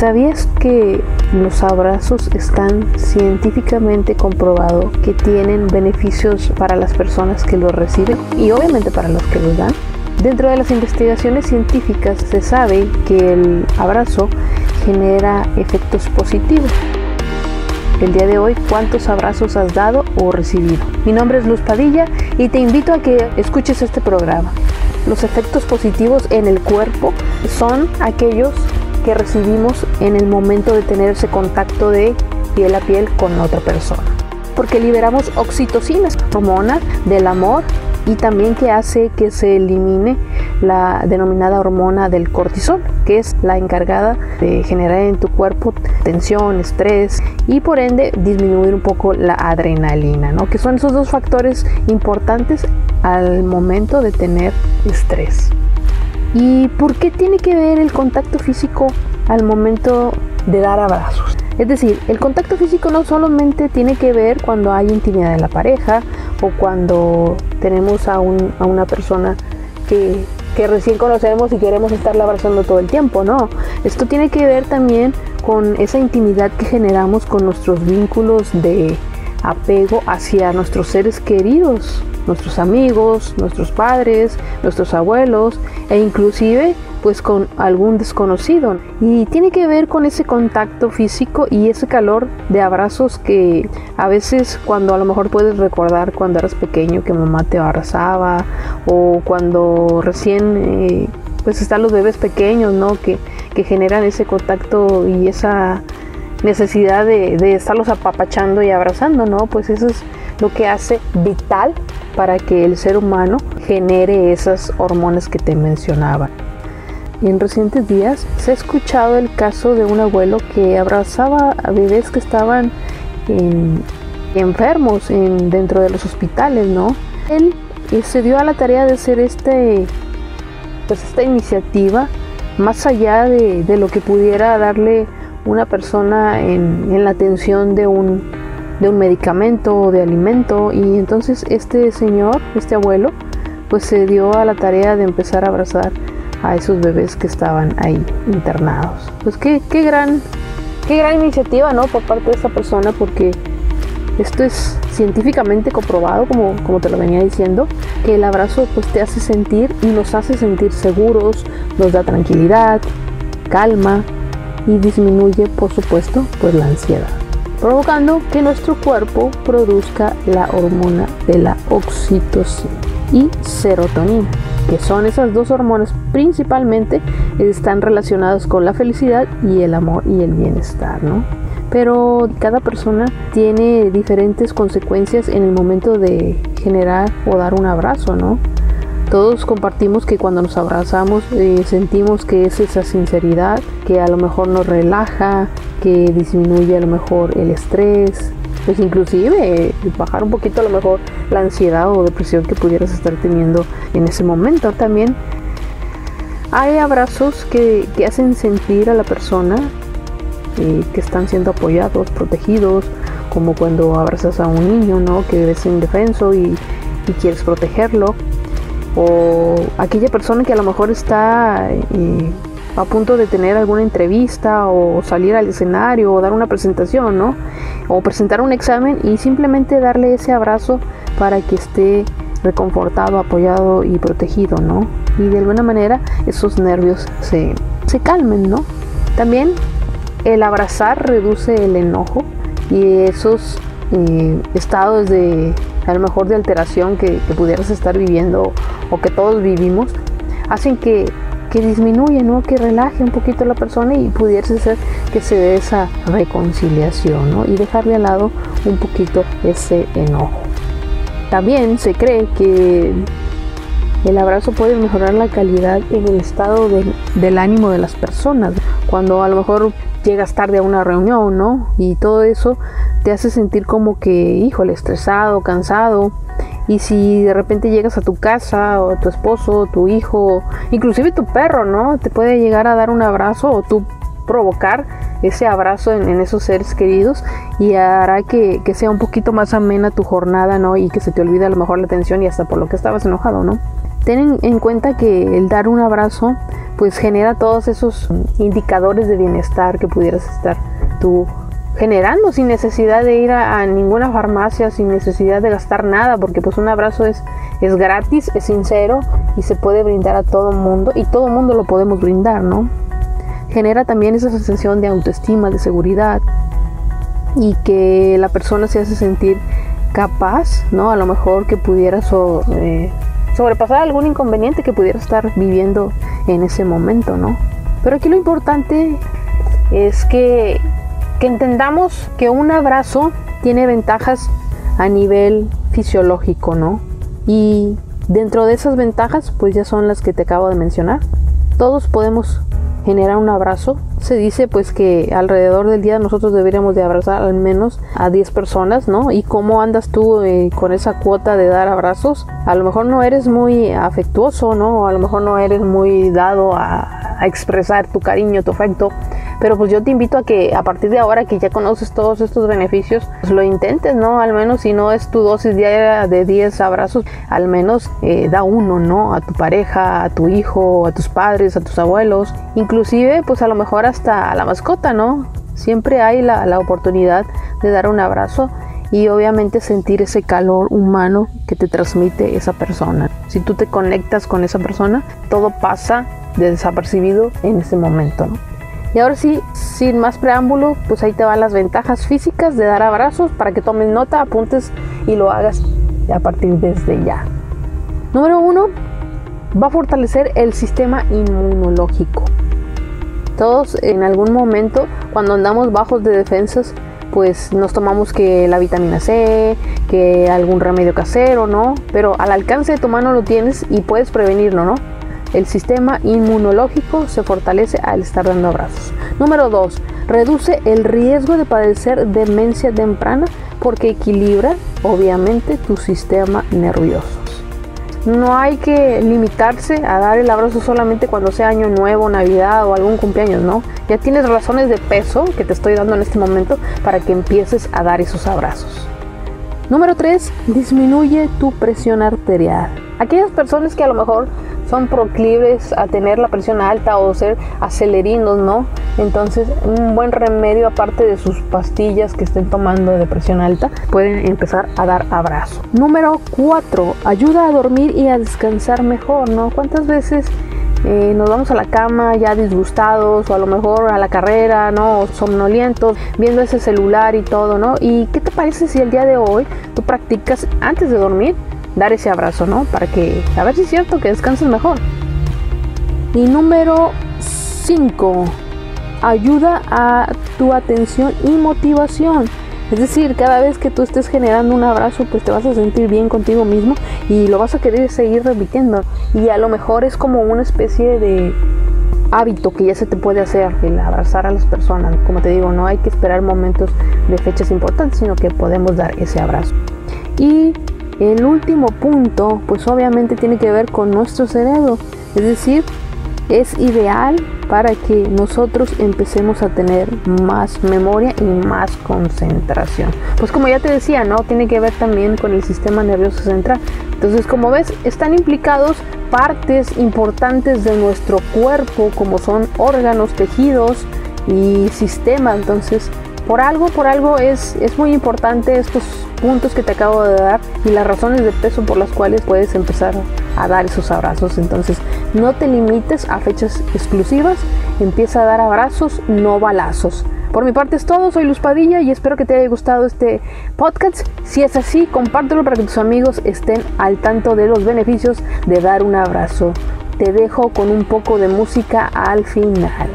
¿Sabías que los abrazos están científicamente comprobado que tienen beneficios para las personas que los reciben y obviamente para los que los dan? Dentro de las investigaciones científicas se sabe que el abrazo genera efectos positivos. El día de hoy, ¿cuántos abrazos has dado o recibido? Mi nombre es Luz Padilla y te invito a que escuches este programa. Los efectos positivos en el cuerpo son aquellos que recibimos en el momento de tener ese contacto de piel a piel con otra persona. Porque liberamos oxitocina, hormona del amor y también que hace que se elimine la denominada hormona del cortisol, que es la encargada de generar en tu cuerpo tensión, estrés y por ende disminuir un poco la adrenalina, ¿no? que son esos dos factores importantes al momento de tener estrés. ¿Y por qué tiene que ver el contacto físico al momento de dar abrazos? Es decir, el contacto físico no solamente tiene que ver cuando hay intimidad en la pareja o cuando tenemos a, una persona que, que recién conocemos y queremos estarla abrazando todo el tiempo, no. Esto tiene que ver también con esa intimidad que generamos con nuestros vínculos de apego hacia nuestros seres queridos, nuestros amigos, nuestros padres, nuestros abuelos e inclusive pues con algún desconocido. Y tiene que ver con ese contacto físico y ese calor de abrazos que a veces cuando a lo mejor puedes recordar cuando eras pequeño que mamá te abrazaba o cuando recién eh, pues están los bebés pequeños, ¿no? Que, que generan ese contacto y esa necesidad de, de, estarlos apapachando y abrazando, ¿no? Pues eso es lo que hace vital para que el ser humano genere esas hormonas que te mencionaba. En recientes días se ha escuchado el caso de un abuelo que abrazaba a bebés que estaban enfermos dentro de los hospitales, ¿no? Él eh, se dio a la tarea de hacer este, pues esta iniciativa más allá de, lo que pudiera darle una persona en, la atención de un, de un medicamento o de alimento y entonces este señor, este abuelo, pues se dio a la tarea de empezar a abrazar a esos bebés que estaban ahí internados. Pues qué, qué gran, qué gran iniciativa, ¿no? Por parte de esta persona, porque esto es científicamente comprobado, como, como te lo venía diciendo, que el abrazo pues te hace sentir y nos hace sentir seguros, nos da tranquilidad, calma y disminuye, por supuesto, pues la ansiedad, provocando que nuestro cuerpo produzca la hormona de la oxitocina y serotonina que son esas dos hormonas principalmente, están relacionadas con la felicidad y el amor y el bienestar, ¿no? Pero cada persona tiene diferentes consecuencias en el momento de generar o dar un abrazo, ¿no? Todos compartimos que cuando nos abrazamos eh, sentimos que es esa sinceridad, que a lo mejor nos relaja, que disminuye a lo mejor el estrés, pues inclusive bajar un poquito a lo mejor la ansiedad o depresión que pudieras estar teniendo en ese momento. También hay abrazos que, hacen sentir a la persona eh, que están siendo apoyados, protegidos, como cuando abrazas a un niño, ¿no? Que es indefenso y quieres protegerlo. O aquella persona que a lo mejor está eh, a punto de tener alguna entrevista o salir al escenario o dar una presentación, ¿no? O presentar un examen y simplemente darle ese abrazo para que esté reconfortado, apoyado y protegido, ¿no? Y de alguna manera esos nervios se, calmen, ¿no? También el abrazar reduce el enojo y esos eh, estados de a lo mejor de alteración que, que, pudieras estar viviendo o que todos vivimos hacen que que disminuye, ¿no? que relaje un poquito la persona y pudiese ser que se dé esa reconciliación ¿no? y dejarle al lado un poquito ese enojo. También se cree que el abrazo puede mejorar la calidad en el estado del ánimo de las personas. Cuando a lo mejor llegas tarde a una reunión, ¿no? Y todo eso te hace sentir como que, híjole, estresado, cansado y si de repente llegas a tu casa o tu esposo, tu hijo, inclusive tu perro, ¿no? Te puede llegar a dar un abrazo o tú provocar ese abrazo en, esos seres queridos y hará que, sea un poquito más amena tu jornada, ¿no? Y que se te olvide a lo mejor la tensión y hasta por lo que estabas enojado, ¿no? Ten en, cuenta que el dar un abrazo pues genera todos esos indicadores de bienestar que pudieras estar tú generando sin necesidad de ir a, ninguna farmacia, sin necesidad de gastar nada, porque pues un abrazo es, es gratis, es sincero y se puede brindar a todo mundo y todo mundo lo podemos brindar, ¿no? Genera también esa sensación de autoestima, de seguridad y que la persona se hace sentir capaz, ¿no? A lo mejor que pudiera eh, sobrepasar algún inconveniente que pudiera estar viviendo en ese momento, ¿no? Pero aquí lo importante es que que entendamos que un abrazo tiene ventajas a nivel fisiológico, ¿no? Y dentro de esas ventajas, pues ya son las que te acabo de mencionar. Todos podemos generar un abrazo. Se dice pues que alrededor del día nosotros deberíamos de abrazar al menos a 10 personas, ¿no? ¿Y cómo andas tú eh, con esa cuota de dar abrazos? A lo mejor no eres muy afectuoso, ¿no? A lo mejor no eres muy dado a, a expresar tu cariño, tu afecto pero pues yo te invito a que a partir de ahora que ya conoces todos estos beneficios, pues lo intentes, ¿no? Al menos si no es tu dosis diaria de 10 abrazos, al menos eh, da uno, ¿no? A tu pareja, a tu hijo, a tus padres, a tus abuelos, inclusive pues a lo mejor hasta a la mascota, ¿no? Siempre hay la, la oportunidad de dar un abrazo y obviamente sentir ese calor humano que te transmite esa persona. Si tú te conectas con esa persona, todo pasa de desapercibido en ese momento, ¿no? Y ahora sí, sin más preámbulo, pues ahí te van las ventajas físicas de dar abrazos para que tomes nota, apuntes y lo hagas a partir desde ya. Número uno, va a fortalecer el sistema inmunológico. Todos en algún momento, cuando andamos bajos de defensas, pues nos tomamos que la vitamina C, que algún remedio casero, ¿no? Pero al alcance de tu mano lo tienes y puedes prevenirlo, ¿no? El sistema inmunológico se fortalece al estar dando abrazos. Número 2. Reduce el riesgo de padecer demencia temprana porque equilibra obviamente tu sistema nervioso. No hay que limitarse a dar el abrazo solamente cuando sea año nuevo, navidad o algún cumpleaños, ¿no? Ya tienes razones de peso que te estoy dando en este momento para que empieces a dar esos abrazos. Número 3. Disminuye tu presión arterial. Aquellas personas que a lo mejor son proclives a tener la presión alta o ser acelerinos, ¿no? Entonces, un buen remedio, aparte de sus pastillas que estén tomando de presión alta, pueden empezar a dar abrazo. Número 4. Ayuda a dormir y a descansar mejor, ¿no? ¿Cuántas veces eh, nos vamos a la cama ya disgustados o a lo mejor a la carrera, ¿no? somnolientos, viendo ese celular y todo, ¿no? ¿Y qué te parece si el día de hoy tú practicas antes de dormir dar ese abrazo, ¿no? Para que, a ver si es cierto que descanses mejor. Y número 5, ayuda a tu atención y motivación. Es decir, cada vez que tú estés generando un abrazo, pues te vas a sentir bien contigo mismo y lo vas a querer seguir repitiendo. Y a lo mejor es como una especie de hábito que ya se te puede hacer, el abrazar a las personas. Como te digo, no hay que esperar momentos de fechas importantes, sino que podemos dar ese abrazo. Y el último punto, pues obviamente tiene que ver con nuestro cerebro. Es decir, es ideal para que nosotros empecemos a tener más memoria y más concentración. Pues como ya te decía, ¿no? Tiene que ver también con el sistema nervioso central. Entonces, como ves, están implicados partes importantes de nuestro cuerpo, como son órganos, tejidos y sistemas. Entonces, por algo, por algo es, es muy importante estos puntos que te acabo de dar y las razones de peso por las cuales puedes empezar a dar esos abrazos. Entonces, no te limites a fechas exclusivas, empieza a dar abrazos, no balazos. Por mi parte es todo, soy Luz Padilla y espero que te haya gustado este podcast. Si es así, compártelo para que tus amigos estén al tanto de los beneficios de dar un abrazo. Te dejo con un poco de música al final.